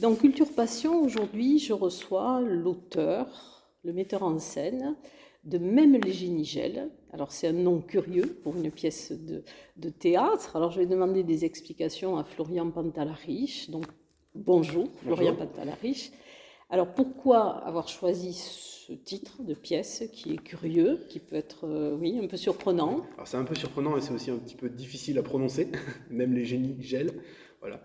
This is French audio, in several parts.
Dans Culture Passion, aujourd'hui, je reçois l'auteur, le metteur en scène de Même les génies Alors, c'est un nom curieux pour une pièce de, théâtre. Alors, je vais demander des explications à Florian Pantalarich. Donc, bonjour, Florian Pantalarich. Alors, pourquoi avoir choisi ce titre de pièce qui est curieux, qui peut être, euh, oui, un peu surprenant? Alors, c'est un peu surprenant et c'est aussi un petit peu difficile à prononcer. Même les génies gèlent. Voilà.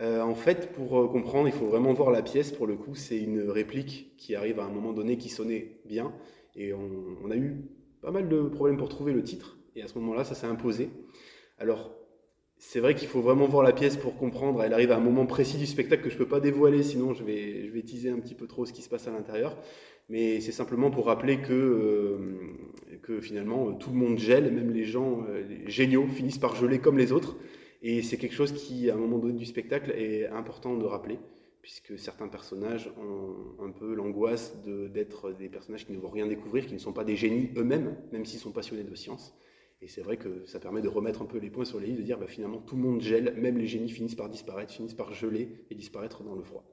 Euh, en fait, pour euh, comprendre, il faut vraiment voir la pièce. Pour le coup, c'est une réplique qui arrive à un moment donné qui sonnait bien. Et on, a eu pas mal de problèmes pour trouver le titre. Et à ce moment-là, ça s'est imposé. Alors, c'est vrai qu'il faut vraiment voir la pièce pour comprendre. Elle arrive à un moment précis du spectacle que je ne peux pas dévoiler, sinon je vais, je vais teaser un petit peu trop ce qui se passe à l'intérieur. Mais c'est simplement pour rappeler que, euh, que finalement, tout le monde gèle, même les gens géniaux finissent par geler comme les autres. Et c'est quelque chose qui, à un moment donné du spectacle, est important de rappeler, puisque certains personnages ont un peu l'angoisse d'être des personnages qui ne vont rien découvrir, qui ne sont pas des génies eux-mêmes, même s'ils sont passionnés de science. Et c'est vrai que ça permet de remettre un peu les points sur les i, de dire bah, finalement tout le monde gèle, même les génies finissent par disparaître, finissent par geler et disparaître dans le froid.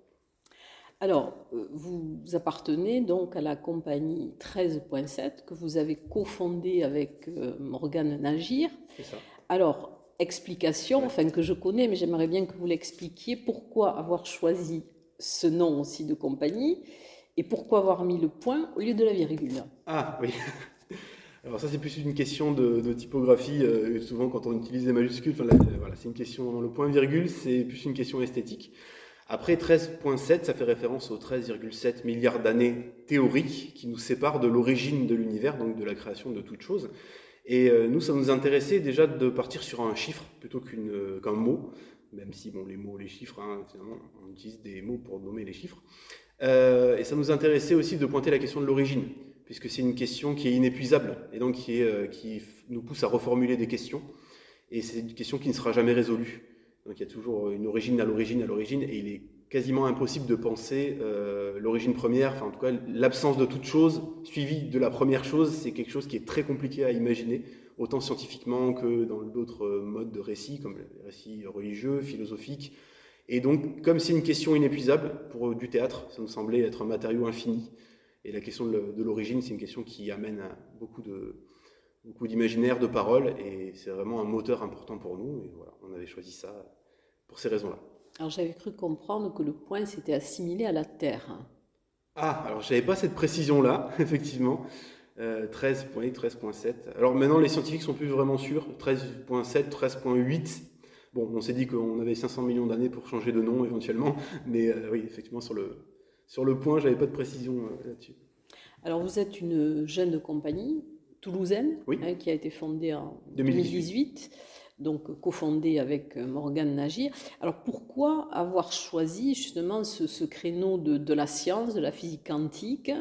Alors, euh, vous appartenez donc à la compagnie 13.7 que vous avez cofondée avec euh, Morgane Nagir. C'est ça. Alors, explication, enfin que je connais, mais j'aimerais bien que vous l'expliquiez. Pourquoi avoir choisi ce nom aussi de compagnie et pourquoi avoir mis le point au lieu de la virgule? Ah oui. Alors ça c'est plus une question de, typographie. Euh, souvent quand on utilise des majuscules, enfin, voilà, c'est une question le point virgule, c'est plus une question esthétique. Après 13.7, ça fait référence aux 13,7 milliards d'années théoriques qui nous séparent de l'origine de l'univers, donc de la création de toute chose. Et euh, nous, ça nous intéressait déjà de partir sur un chiffre plutôt euh, qu'un mot, même si bon, les mots, les chiffres, hein, finalement, on utilise des mots pour nommer les chiffres. Euh, et ça nous intéressait aussi de pointer la question de l'origine, puisque c'est une question qui est inépuisable et donc qui, qui nous pousse à reformuler des questions. Et c'est une question qui ne sera jamais résolue. Donc il y a toujours une origine à l'origine à l'origine, et il est quasiment impossible de penser euh, l'origine première, en tout cas l'absence de toute chose suivie de la première chose, c'est quelque chose qui est très compliqué à imaginer, autant scientifiquement que dans d'autres modes de récits, comme les récits religieux, philosophiques. Et donc, comme c'est une question inépuisable pour du théâtre, ça nous semblait être un matériau infini. Et la question de l'origine, c'est une question qui amène à beaucoup de beaucoup d'imaginaire, de paroles, et c'est vraiment un moteur important pour nous. Et voilà, on avait choisi ça pour ces raisons-là. Alors j'avais cru comprendre que le point s'était assimilé à la Terre. Ah, alors je n'avais pas cette précision-là, effectivement. 13.8, 13.7. Alors maintenant, les scientifiques sont plus vraiment sûrs. 13.7, 13.8. Bon, on s'est dit qu'on avait 500 millions d'années pour changer de nom éventuellement, mais euh, oui, effectivement, sur le, sur le point, j'avais pas de précision euh, là-dessus. Alors vous êtes une jeune compagnie toulousaine hein, qui a été fondée en 2018 donc cofondé avec euh, Morgane Nagir. Alors pourquoi avoir choisi justement ce, créneau de, la science, de la physique quantique,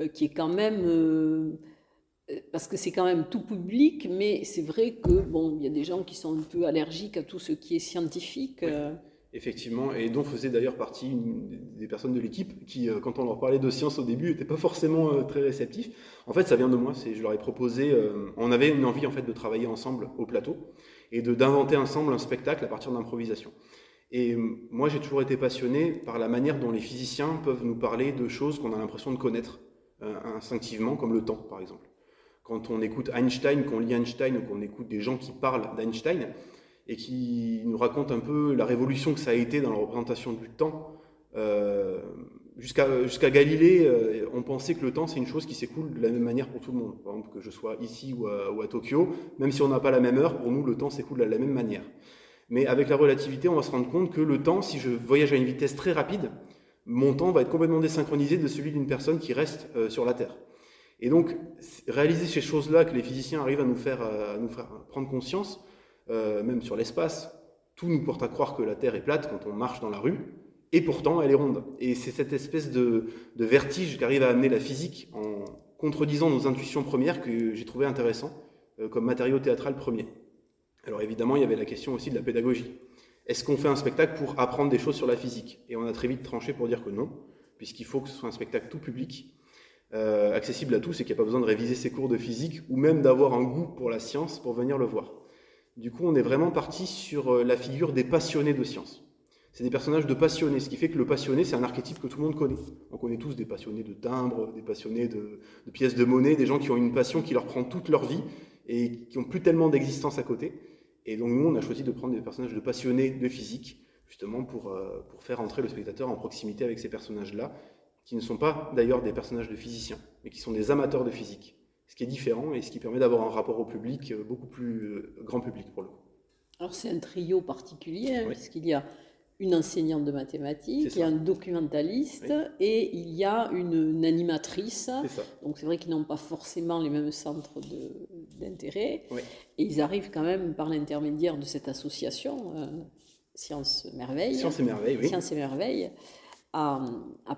euh, qui est quand même... Euh, parce que c'est quand même tout public, mais c'est vrai que bon, il y a des gens qui sont un peu allergiques à tout ce qui est scientifique. Effectivement, et dont faisait d'ailleurs partie des personnes de l'équipe qui, quand on leur parlait de science au début, n'étaient pas forcément très réceptifs. En fait, ça vient de moi. Je leur ai proposé. on avait une envie en fait de travailler ensemble au plateau et d'inventer ensemble un spectacle à partir d'improvisation. Et euh, moi, j'ai toujours été passionné par la manière dont les physiciens peuvent nous parler de choses qu'on a l'impression de connaître euh, instinctivement, comme le temps, par exemple. Quand on écoute Einstein, qu'on lit Einstein, ou qu'on écoute des gens qui parlent d'Einstein, et qui nous racontent un peu la révolution que ça a été dans la représentation du temps, euh, jusqu'à Galilée, euh, on pensait que le temps, c'est une chose qui s'écoule de la même manière pour tout le monde. Par exemple, que je sois ici ou à, Tokyo, même si on n'a pas la même heure, pour nous, le temps s'écoule de la même manière. Mais avec la relativité, on va se rendre compte que le temps, si je voyage à une vitesse très rapide, mon temps va être complètement désynchronisé de celui d'une personne qui reste euh, sur la Terre. Et donc, réaliser ces choses-là que les physiciens arrivent à nous faire, prendre conscience, euh, même sur l'espace, tout nous porte à croire que la Terre est plate quand on marche dans la rue, et pourtant elle est ronde. Et c'est cette espèce de, vertige qu'arrive à amener la physique en contredisant nos intuitions premières que j'ai trouvé intéressant euh, comme matériau théâtral premier. Alors évidemment, il y avait la question aussi de la pédagogie. Est-ce qu'on fait un spectacle pour apprendre des choses sur la physique? Et on a très vite tranché pour dire que non, puisqu'il faut que ce soit un spectacle tout public, euh, accessible à tous et qu'il n'y a pas besoin de réviser ses cours de physique ou même d'avoir un goût pour la science pour venir le voir. Du coup, on est vraiment parti sur euh, la figure des passionnés de science c'est des personnages de passionnés, ce qui fait que le passionné, c'est un archétype que tout le monde connaît. On connaît tous des passionnés de timbres, des passionnés de, pièces de monnaie, des gens qui ont une passion qui leur prend toute leur vie et qui n'ont plus tellement d'existence à côté. Et donc nous, on a choisi de prendre des personnages de passionnés de physique, justement pour, euh, pour faire entrer le spectateur en proximité avec ces personnages-là, qui ne sont pas d'ailleurs des personnages de physiciens, mais qui sont des amateurs de physique. Ce qui est différent et ce qui permet d'avoir un rapport au public euh, beaucoup plus euh, grand public pour le coup. Alors c'est un trio particulier, hein, puisqu'il y a une enseignante de mathématiques, il y a un documentaliste et il y a une, animatrice. Donc c'est vrai qu'ils n'ont pas forcément les mêmes centres d'intérêt. Et ils arrivent quand même par l'intermédiaire de cette association, euh, Sciences Merveille. Sciences et Merveilles, oui. Et Merveilles. À,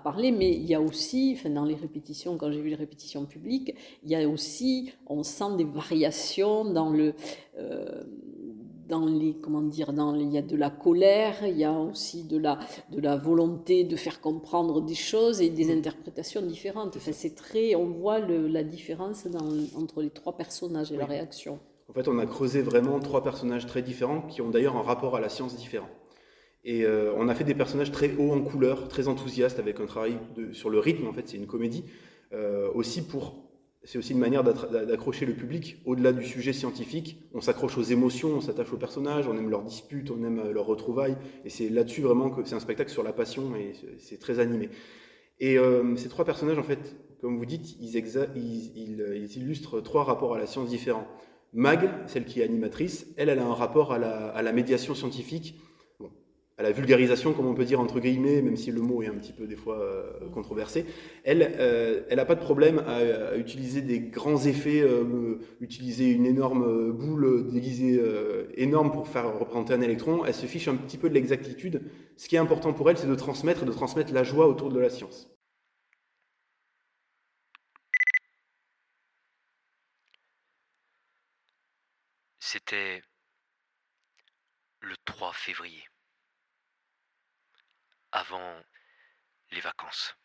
parler, mais il y a aussi, enfin, dans les répétitions, quand j'ai vu les répétitions publiques, il y a aussi, on sent des variations dans le, euh, dans les comment dire dans il y a de la colère il y a aussi de la de la volonté de faire comprendre des choses et des mm. interprétations différentes. Enfin, c'est très on voit le, la différence dans, entre les trois personnages et la réaction. En fait on a creusé vraiment trois personnages très différents qui ont d'ailleurs un rapport à la science différent. Et euh, on a fait des personnages très hauts en couleur très enthousiastes avec un travail de, sur le rythme en fait c'est une comédie euh, aussi pour c'est aussi une manière d'accrocher le public au-delà du sujet scientifique. On s'accroche aux émotions, on s'attache aux personnages, on aime leurs disputes, on aime leurs retrouvailles. Et c'est là-dessus vraiment que c'est un spectacle sur la passion et c'est très animé. Et euh, ces trois personnages, en fait, comme vous dites, ils, ils, illustrent trois rapports à la science différents. Mag, celle qui est animatrice, elle, elle a un rapport à la médiation scientifique à la vulgarisation, comme on peut dire entre guillemets, même si le mot est un petit peu des fois euh, controversé, elle, euh, n'a pas de problème à, utiliser des grands effets, euh, utiliser une énorme boule déguisée énorme pour faire représenter un électron. Elle se fiche un petit peu de l'exactitude. Ce qui est important pour elle, c'est de transmettre, de transmettre la joie autour de la science. C'était le 3 février avant les vacances,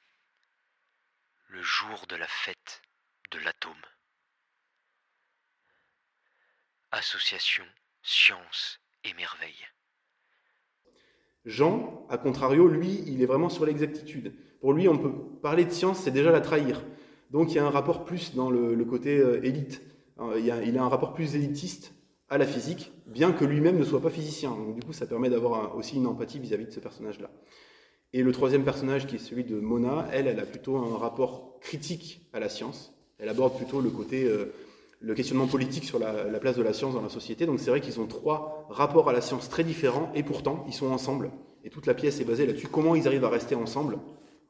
le jour de la fête de l'atome. Association Science et Merveille. Jean, à contrario, lui, il est vraiment sur l'exactitude. Pour lui, on peut parler de science, c'est déjà la trahir. Donc il y a un rapport plus dans le, côté euh, élite. Euh, il, a, un rapport plus élitiste à la physique, bien que lui-même ne soit pas physicien. Donc du coup, ça permet d'avoir aussi une empathie vis-à-vis -vis de ce personnage-là. Et le troisième personnage, qui est celui de Mona, elle, elle a plutôt un rapport critique à la science. Elle aborde plutôt le côté, euh, le questionnement politique sur la, place de la science dans la société. Donc c'est vrai qu'ils ont trois rapports à la science très différents, et pourtant, ils sont ensemble. Et toute la pièce est basée là-dessus. Comment ils arrivent à rester ensemble?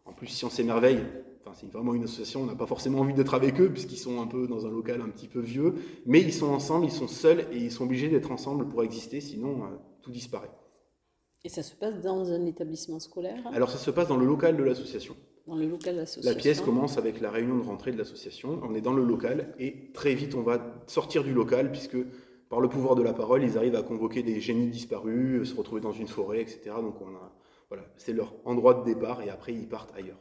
En plus, Science et Merveille, enfin, c'est vraiment une association, on n'a pas forcément envie d'être avec eux, puisqu'ils sont un peu dans un local un petit peu vieux. Mais ils sont ensemble, ils sont seuls, et ils sont obligés d'être ensemble pour exister, sinon euh, tout disparaît. Et ça se passe dans un établissement scolaire? Alors ça se passe dans le local de l'association. Dans le local de l'association. La pièce commence avec la réunion de rentrée de l'association. On est dans le local et très vite on va sortir du local puisque par le pouvoir de la parole, ils arrivent à convoquer des génies disparus, se retrouver dans une forêt, etc. Donc on a, voilà, c'est leur endroit de départ et après ils partent ailleurs.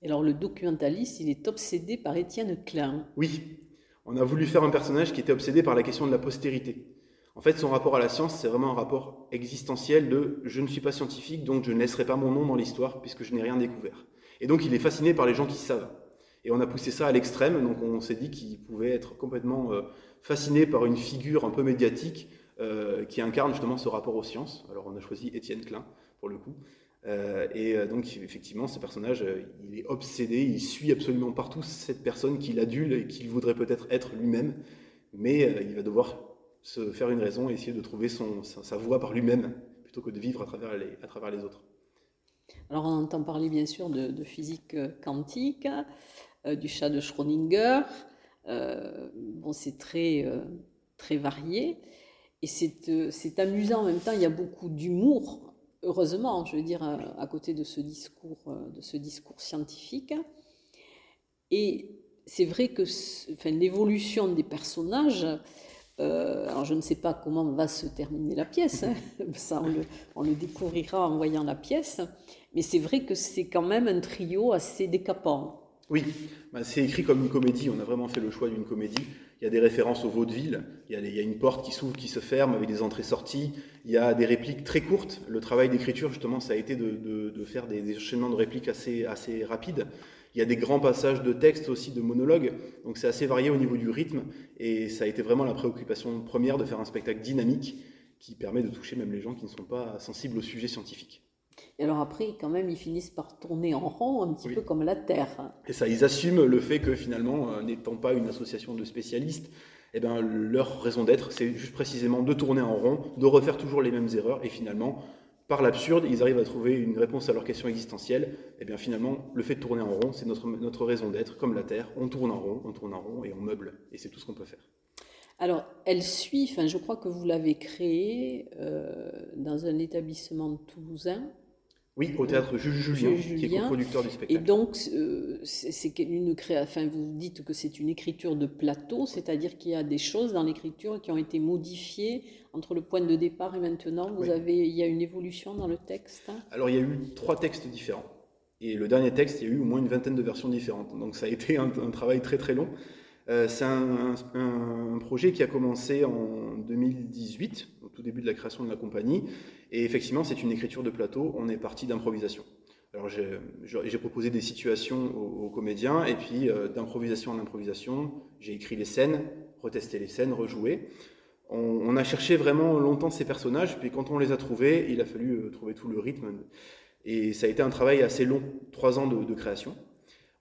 Et alors le documentaliste, il est obsédé par Étienne Klein. Oui, on a voulu faire un personnage qui était obsédé par la question de la postérité. En fait, son rapport à la science, c'est vraiment un rapport existentiel de je ne suis pas scientifique, donc je ne laisserai pas mon nom dans l'histoire puisque je n'ai rien découvert. Et donc il est fasciné par les gens qui savent. Et on a poussé ça à l'extrême, donc on s'est dit qu'il pouvait être complètement euh, fasciné par une figure un peu médiatique euh, qui incarne justement ce rapport aux sciences. Alors on a choisi Étienne Klein pour le coup. et donc, effectivement, ce personnage, il est obsédé, il suit absolument partout cette personne qu'il adule et qu'il voudrait peut-être être lui-même, mais il va devoir se faire une raison et essayer de trouver son, sa, voie par lui-même plutôt que de vivre à travers les, à travers les autres. Alors on entend parler bien sûr de, physique euh, quantique, euh, du chat de Schrödinger. Euh, bon, c'est très, très varié et c'est amusant en même temps. Il y a beaucoup d'humour, heureusement, je veux dire, à, côté de ce discours, de ce discours scientifique. Et c'est vrai que enfin, l'évolution des personnages euh, alors je ne sais pas comment va se terminer la pièce, hein. ça on le, découvrira en voyant la pièce, mais c'est vrai que c'est quand même un trio assez décapant. Oui, bah, c'est écrit comme une comédie, on a vraiment fait le choix d'une comédie. Il y a des références au vaudeville, il y, a, une porte qui s'ouvre, qui se ferme avec des entrées-sorties, il y a des répliques très courtes. Le travail d'écriture, justement, ça a été de, faire des, enchaînements de répliques assez rapides. Il y a des grands passages de texte aussi, de monologues, donc c'est assez varié au niveau du rythme, et ça a été vraiment la préoccupation première de faire un spectacle dynamique qui permet de toucher même les gens qui ne sont pas sensibles au sujet scientifique. Et alors après, quand même, ils finissent par tourner en rond, un petit peu comme la Terre. Et ça, ils assument le fait que finalement, euh, n'étant pas une association de spécialistes, eh ben, leur raison d'être, c'est juste précisément de tourner en rond, de refaire toujours les mêmes erreurs, et finalement, par l'absurde, ils arrivent à trouver une réponse à leur question existentielle. Et eh bien finalement, le fait de tourner en rond, c'est notre, raison d'être, comme la Terre. On tourne en rond, on tourne en rond et on meuble. Et c'est tout ce qu'on peut faire. Alors, elle suit, enfin, je crois que vous l'avez créée euh, dans un établissement toulousain. Oui, au théâtre Jules Julien, qui est co-producteur du spectacle. Et donc, euh, c'est une création. vous dites que c'est une écriture de plateau, c'est-à-dire qu'il y a des choses dans l'écriture qui ont été modifiées entre le point de départ et maintenant. Vous avez, il y a une évolution dans le texte? Alors, il y a eu trois textes différents. Et le dernier texte, il y a eu au moins une vingtaine de versions différentes. Donc, ça a été un, travail très très long. Euh, c'est un, projet qui a commencé en 2018, au tout début de la création de la compagnie, et effectivement, c'est une écriture de plateau, on est parti d'improvisation. Alors j'ai proposé des situations aux, comédiens, et puis euh, d'improvisation en improvisation, j'ai écrit les scènes, retesté les scènes, rejoué. On, a cherché vraiment longtemps ces personnages, puis quand on les a trouvés, il a fallu euh, trouver tout le rythme. Et ça a été un travail assez long, trois ans de création.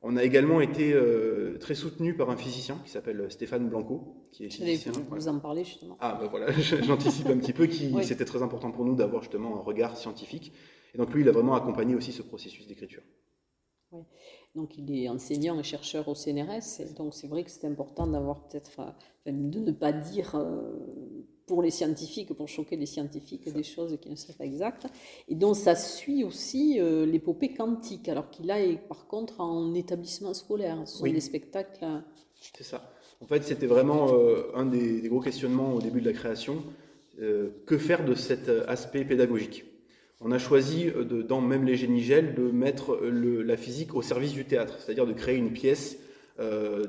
On a également été euh, très soutenu par un physicien qui s'appelle Stéphane Blanco, qui est physicien. Vous en parler justement. Ah ben voilà, j'anticipe un petit peu, qui c'était très important pour nous d'avoir justement un regard scientifique. Et donc lui, il a vraiment accompagné aussi ce processus d'écriture. Oui. Donc il est enseignant et chercheur au CNRS, et donc c'est vrai que c'est important d'avoir peut-être, de ne pas dire euh, pour les scientifiques, pour choquer les scientifiques, des choses qui ne seraient pas exactes. Et donc ça suit aussi euh, l'épopée quantique, alors qu'il a par contre en établissement scolaire. Ce sont des spectacles. Euh, C'est ça. En fait, c'était vraiment euh, un des, gros questionnements au début de la création. que faire de cet aspect pédagogique? On a choisi, de, dans même les génigels, de mettre la physique au service du théâtre, c'est-à-dire de créer une pièce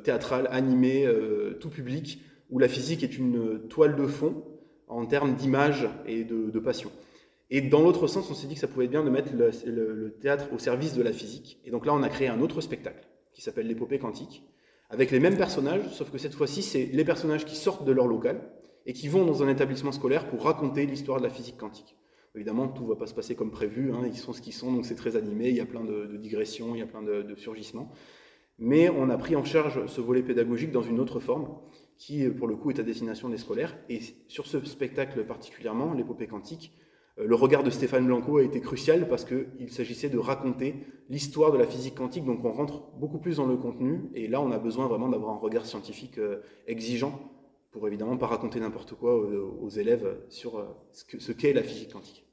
théâtrale, animée, tout public, où la physique est une toile de fond en termes d'image et de, passion. Et dans l'autre sens, on s'est dit que ça pouvait être bien de mettre le, théâtre au service de la physique. Et donc là, on a créé un autre spectacle qui s'appelle l'épopée quantique, avec les mêmes personnages, sauf que cette fois-ci, c'est les personnages qui sortent de leur local et qui vont dans un établissement scolaire pour raconter l'histoire de la physique quantique. Évidemment, tout ne va pas se passer comme prévu, hein, ils sont ce qu'ils sont, donc c'est très animé, il y a plein de, digressions, il y a plein de, de surgissements. Mais on a pris en charge ce volet pédagogique dans une autre forme, qui, pour le coup, est à destination des scolaires. Et sur ce spectacle particulièrement, l'épopée quantique, euh, le regard de Stéphane Blanco a été crucial parce qu'il s'agissait de raconter l'histoire de la physique quantique, donc on rentre beaucoup plus dans le contenu, et là on a besoin vraiment d'avoir un regard scientifique euh, exigeant pour évidemment pas raconter n'importe quoi aux, élèves sur euh, ce qu'est la physique quantique.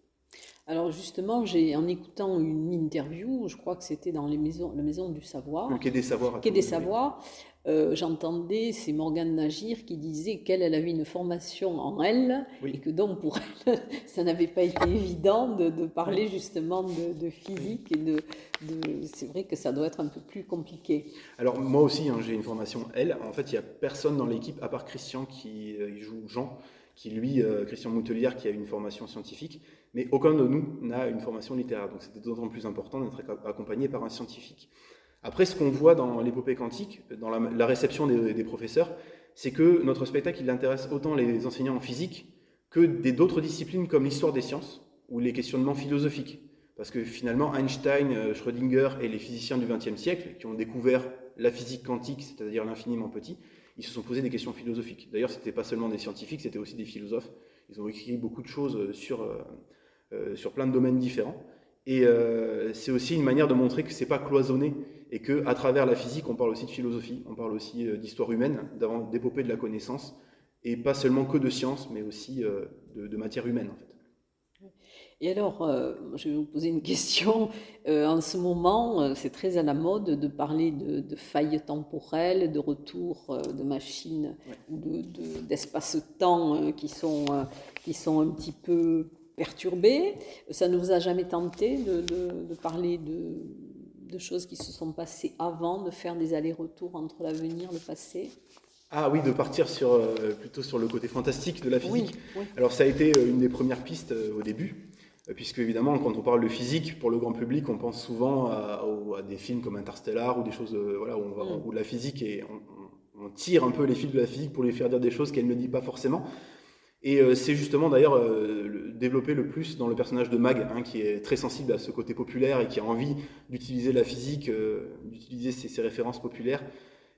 Alors justement, j'ai en écoutant une interview, je crois que c'était dans les maisons, la maison du savoir, le quai des savoirs, quai des savoirs, euh, j'entendais, c'est Morgane Nagir qui disait qu'elle, elle avait une formation en elle, et que donc pour elle, ça n'avait pas été évident de, parler justement de, physique, et de, c'est vrai que ça doit être un peu plus compliqué. Alors moi aussi, hein, j'ai une formation elle. En fait, il n'y a personne dans l'équipe, à part Christian qui euh, joue Jean, qui lui, euh, Christian Moutelière, qui a une formation scientifique, mais aucun de nous n'a une formation littéraire. Donc c'était d'autant plus important d'être accompagné par un scientifique. Après, ce qu'on voit dans l'épopée quantique, dans la, réception des, professeurs, c'est que notre spectacle, il intéresse autant les enseignants en physique que d'autres disciplines comme l'histoire des sciences ou les questionnements philosophiques. Parce que finalement, Einstein, Schrödinger et les physiciens du XXe siècle, qui ont découvert la physique quantique, c'est-à-dire l'infiniment petit, ils se sont posés des questions philosophiques. D'ailleurs, ce n'était pas seulement des scientifiques, c'était aussi des philosophes. Ils ont écrit beaucoup de choses sur, sur plein de domaines différents. Et c'est aussi une manière de montrer que ce n'est pas cloisonné et qu'à travers la physique, on parle aussi de philosophie, on parle aussi d'histoire humaine, d'épopée de la connaissance, et pas seulement que de science, mais aussi de, de matière humaine en fait. Et alors, euh, je vais vous poser une question. Euh, en ce moment, euh, c'est très à la mode de parler de, failles temporelles, de retour de machines ou d'espace-temps qui, sont, qui sont un petit peu perturbés. Ça ne vous a jamais tenté de, parler de, choses qui se sont passées avant, de faire des allers-retours entre l'avenir le passé? Ah oui, de partir sur, plutôt sur le côté fantastique de la physique. Alors ça a été une des premières pistes au début. Euh, puisque évidemment, quand on parle de physique, pour le grand public, on pense souvent à, des films comme Interstellar ou des choses euh, voilà, où, on mm. où la physique et on, tire un peu les fils de la physique pour lui faire dire des choses qu'elle ne dit pas forcément. Et euh, c'est justement d'ailleurs développé le plus dans le personnage de Mag, hein, qui est très sensible à ce côté populaire et qui a envie d'utiliser la physique, d'utiliser ses, références populaires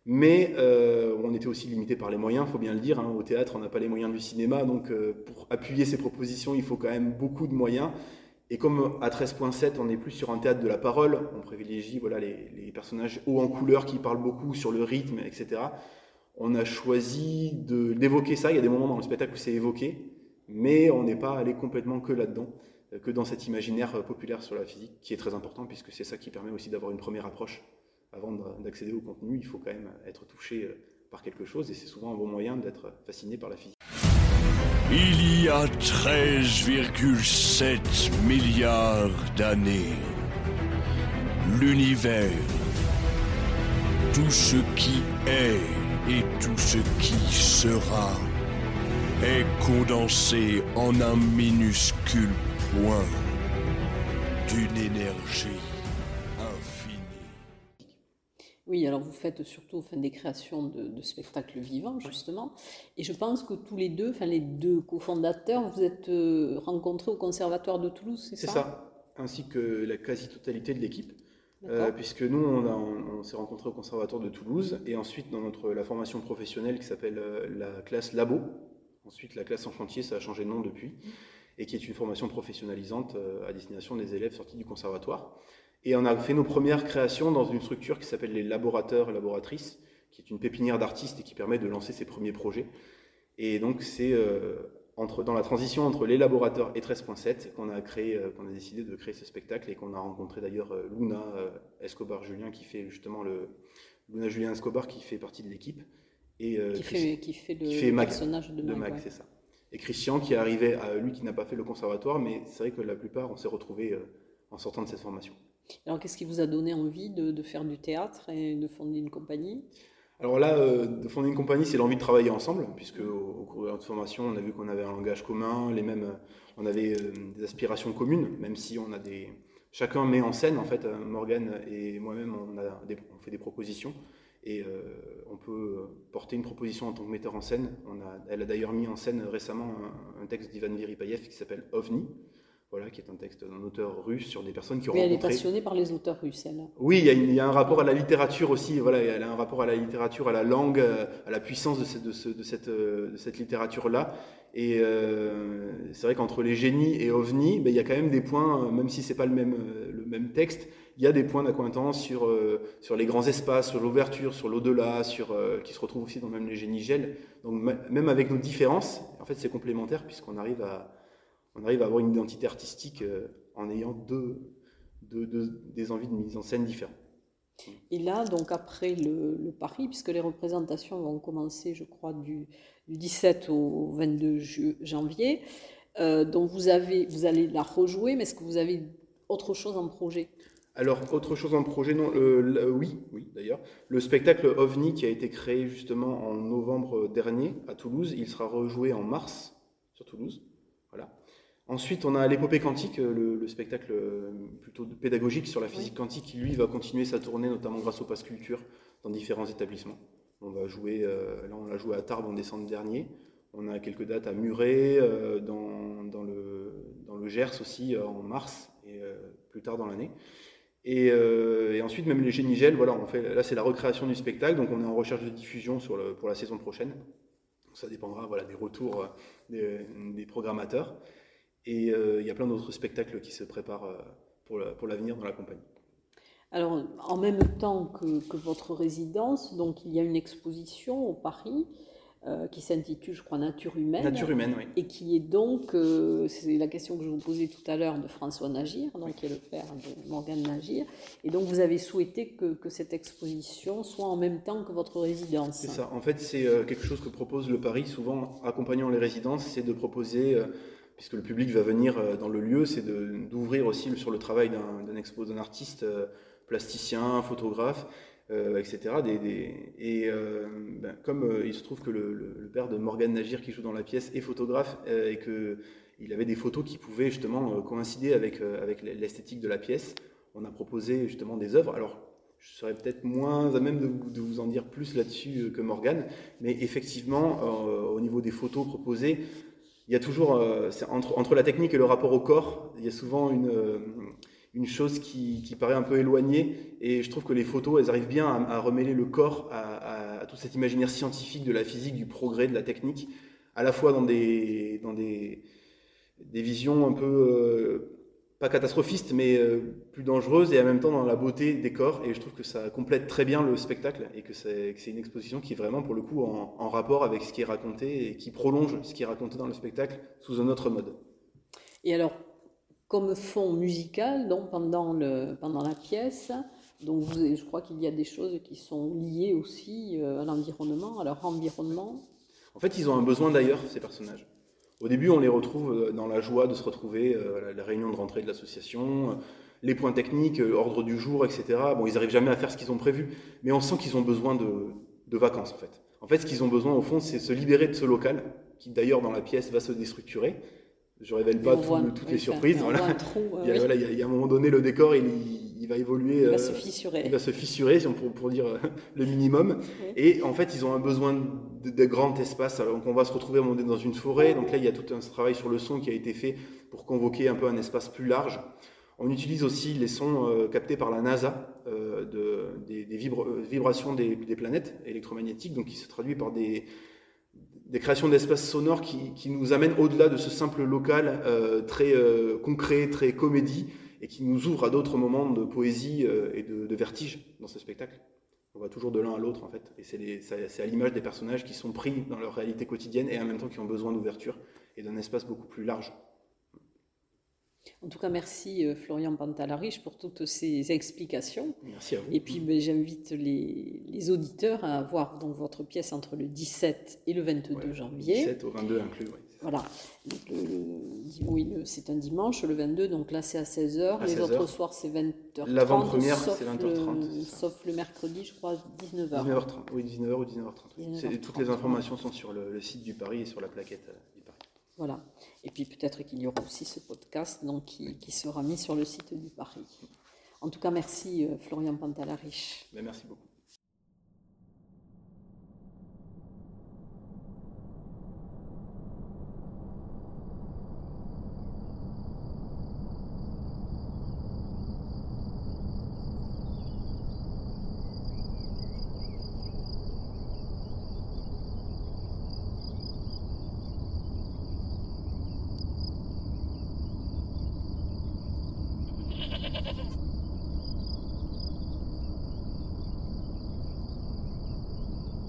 mais euh, on était aussi limité par les moyens, faut bien le dire. Hein. Au théâtre, on n'a pas les moyens du cinéma, donc euh, pour appuyer ces propositions, il faut quand même beaucoup de moyens. Et comme à 13.7, on est plus sur un théâtre de la parole, on privilégie voilà, les, personnages hauts en couleur qui parlent beaucoup sur le rythme, etc. On a choisi d'évoquer ça. Il y a des moments dans le spectacle où c'est évoqué, mais on n'est pas allé complètement que là-dedans, euh, que dans cet imaginaire populaire sur la physique, qui est très important, puisque c'est ça qui permet aussi d'avoir une première approche avant d'accéder au contenu, il faut quand même être touché euh, par quelque chose et c'est souvent un bon moyen d'être fasciné par la physique. Il y a 13,7 milliards d'années, l'univers, tout ce qui est et tout ce qui sera, est condensé en un minuscule point d'une énergie Oui, alors vous faites surtout enfin, des créations de, spectacles vivants, justement. Et je pense que tous les deux, enfin les deux cofondateurs, vous êtes euh, rencontrés au Conservatoire de Toulouse, c'est ça? C'est ça, ainsi que la quasi-totalité de l'équipe. Euh, puisque nous, on, s'est rencontrés au Conservatoire de Toulouse, et ensuite dans notre, la formation professionnelle qui s'appelle euh, la classe Labo, ensuite la classe en chantier, ça a changé de nom depuis, et qui est une formation professionnalisante à destination des élèves sortis du conservatoire. Et on a fait nos premières créations dans une structure qui s'appelle les laborateurs et laboratrices, qui est une pépinière d'artistes et qui permet de lancer ses premiers projets. Et donc c'est euh, dans la transition entre les laborateurs et 13.7 qu'on a créé, euh, qu'on a décidé de créer ce spectacle et qu'on a rencontré d'ailleurs euh, Luna Escobar Julien qui fait justement le Luna Julien Escobar qui fait partie de l'équipe et qui, fait, qui, fait, le personnage de, Mag, c'est ça. Et Christian qui est arrivé à lui qui n'a pas fait le conservatoire, mais c'est vrai que la plupart on s'est retrouvés en sortant de cette formation. Alors, qu'est-ce qui vous a donné envie de, faire du théâtre et de fonder une compagnie? Alors là, euh, de fonder une compagnie, c'est l'envie de travailler ensemble, puisque au, cours de notre formation, on a vu qu'on avait un langage commun, les mêmes, euh, on avait euh, des aspirations communes, même si on a des, chacun met en scène en fait. Morgan et moi-même, on, fait des propositions et on peut porter une proposition en tant que metteur en scène. Elle a d'ailleurs mis en scène récemment un, texte d'Ivan Viripayev qui s'appelle OVNI, voilà, qui est un texte d'un auteur russe sur des personnes qui ont oui, elle est passionnée par les auteurs russes, elle. Oui, il y, a, un rapport à la littérature aussi. Voilà, elle a un rapport à la littérature, à la langue, à la puissance de, cette, de, cette, de cette littérature-là. Et euh, c'est vrai qu'entre les génies et OVNI, ben, il y a quand même des points, même si c'est pas le même, le même texte, il y a des points d'acquaintance sur, euh, sur les grands espaces, sur l'ouverture, sur l'au-delà, sur, euh, qui se retrouvent aussi dans même les génies gel. Donc même avec nos différences, en fait c'est complémentaire puisqu'on arrive à, on arrive à avoir une identité artistique euh, en ayant deux, des envies de mise en scène différentes. Et là, donc après le, Paris, puisque les représentations vont commencer, je crois, du, 17 au 22 janvier, euh, donc vous, avez, vous allez la rejouer, mais est-ce que vous avez autre chose en projet? Alors, autre chose en projet, non, oui, oui d'ailleurs. Le spectacle OVNI qui a été créé justement en novembre dernier à Toulouse, il sera rejoué en mars sur Toulouse. Ensuite, on a l'épopée quantique, euh, le, spectacle euh, plutôt pédagogique sur la physique quantique, qui lui va continuer sa tournée, notamment grâce au Pass Culture, dans différents établissements. On va jouer, euh, là on l'a joué à Tarbes en décembre dernier. On a quelques dates à Muret, dans, le, dans, le, Gers aussi en mars, et plus tard dans l'année. Et, et, ensuite, même les génigels, voilà, on fait, là c'est la recréation du spectacle, donc on est en recherche de diffusion sur le, pour la saison prochaine. Ça dépendra voilà, des retours des, des programmateurs. Et il y a plein d'autres spectacles qui se préparent pour l'avenir dans la compagnie. Alors, en même temps que, votre résidence, donc il y a une exposition au Paris euh, qui s'intitule, je crois, Nature humaine. Nature humaine, oui. Et qui est donc, euh, c'est la question que je vous posais tout à l'heure de François Nagir, donc qui est le père de Morgane Nagir. Et donc, vous avez souhaité que, cette exposition soit en même temps que votre résidence. C'est ça. En fait, c'est euh, quelque chose que propose le Paris, souvent accompagnant les résidences, c'est de proposer puisque le public va venir dans le lieu, c'est d'ouvrir aussi sur le travail d'un expo, d'un artiste plasticiens, photographes, euh, etc. et euh, ben, comme euh, il se trouve que le, père de Morgane Nagir qui joue dans la pièce est photographe et qu'il avait des photos qui pouvaient justement coïncider avec, avec l'esthétique de la pièce, on a proposé justement des œuvres. Alors, je serais peut-être moins à même de, vous en dire plus là-dessus que Morgane, mais effectivement, au niveau des photos proposées, il y a toujours, entre, entre, la technique et le rapport au corps, il y a souvent une une chose qui, paraît un peu éloignée. Et je trouve que les photos, elles arrivent bien à, remêler le corps à, tout cet imaginaire scientifique de la physique, du progrès, de la technique, à la fois dans des, dans des, des visions un peu, euh, pas catastrophistes, mais euh, plus dangereuses, et en même temps dans la beauté des corps. Et je trouve que ça complète très bien le spectacle, et que c'est une exposition qui est vraiment, pour le coup, en, en rapport avec ce qui est raconté, et qui prolonge ce qui est raconté dans le spectacle sous un autre mode. Et alors, comme fond musical donc pendant, le, pendant la pièce. Donc je crois qu'il y a des choses qui sont liées aussi euh, à l'environnement, à leur environnement. En fait, ils ont un besoin d'ailleurs, ces personnages. Au début, on les retrouve euh, dans la joie de se retrouver euh, à la réunion de rentrée de l'association, les points techniques, ordre du jour, etc. Bon, ils n'arrivent jamais à faire ce qu'ils ont prévu, mais on sent qu'ils ont besoin de, de, vacances, en fait. En fait, ce qu'ils ont besoin, au fond, c'est se libérer de ce local, qui d'ailleurs, dans la pièce, va se déstructurer, je révèle pas toutes les surprises. Voilà. il, y a, un moment donné, le décor, il, va évoluer. Il va se fissurer. Il va se fissurer, pour, pour dire euh, le minimum. Et en fait, ils ont un besoin de, de grand espace. donc, on va se retrouver dans une forêt. Donc là, il y a tout un travail sur le son qui a été fait pour convoquer un peu un espace plus large. On utilise aussi les sons euh, captés par la NASA, euh, de, des, vibrations des, des, planètes électromagnétiques, donc qui se traduit par des, des créations d'espaces sonores qui, nous amènent au-delà de ce simple local euh, très euh, concret, très comédie, et qui nous ouvre à d'autres moments de poésie euh, et de, vertige dans ce spectacle. On va toujours de l'un à l'autre en fait, et c'est à l'image des personnages qui sont pris dans leur réalité quotidienne et en même temps qui ont besoin d'ouverture et d'un espace beaucoup plus large. En tout cas, merci euh, Florian Pantalariche pour toutes ces explications. Merci à vous. Et puis, ben, j'invite les, auditeurs à voir donc, votre pièce entre le 17 et le 22 janvier. 17 au 22 inclus, oui. Voilà. oui, c'est un dimanche, le 22, donc là c'est à 16h. les autres soirs c'est 20h30. L'avant-première c'est 20h30. sauf le mercredi, je crois, 19h. 19h30, oui, 19h ou 19h30. toutes les informations sont sur le, site du Paris et sur la plaquette. Euh, voilà. Et puis peut-être qu'il y aura aussi ce podcast donc, qui, qui, sera mis sur le site du Paris. En tout cas, merci euh, Florian Pantalariche. Ben, merci beaucoup.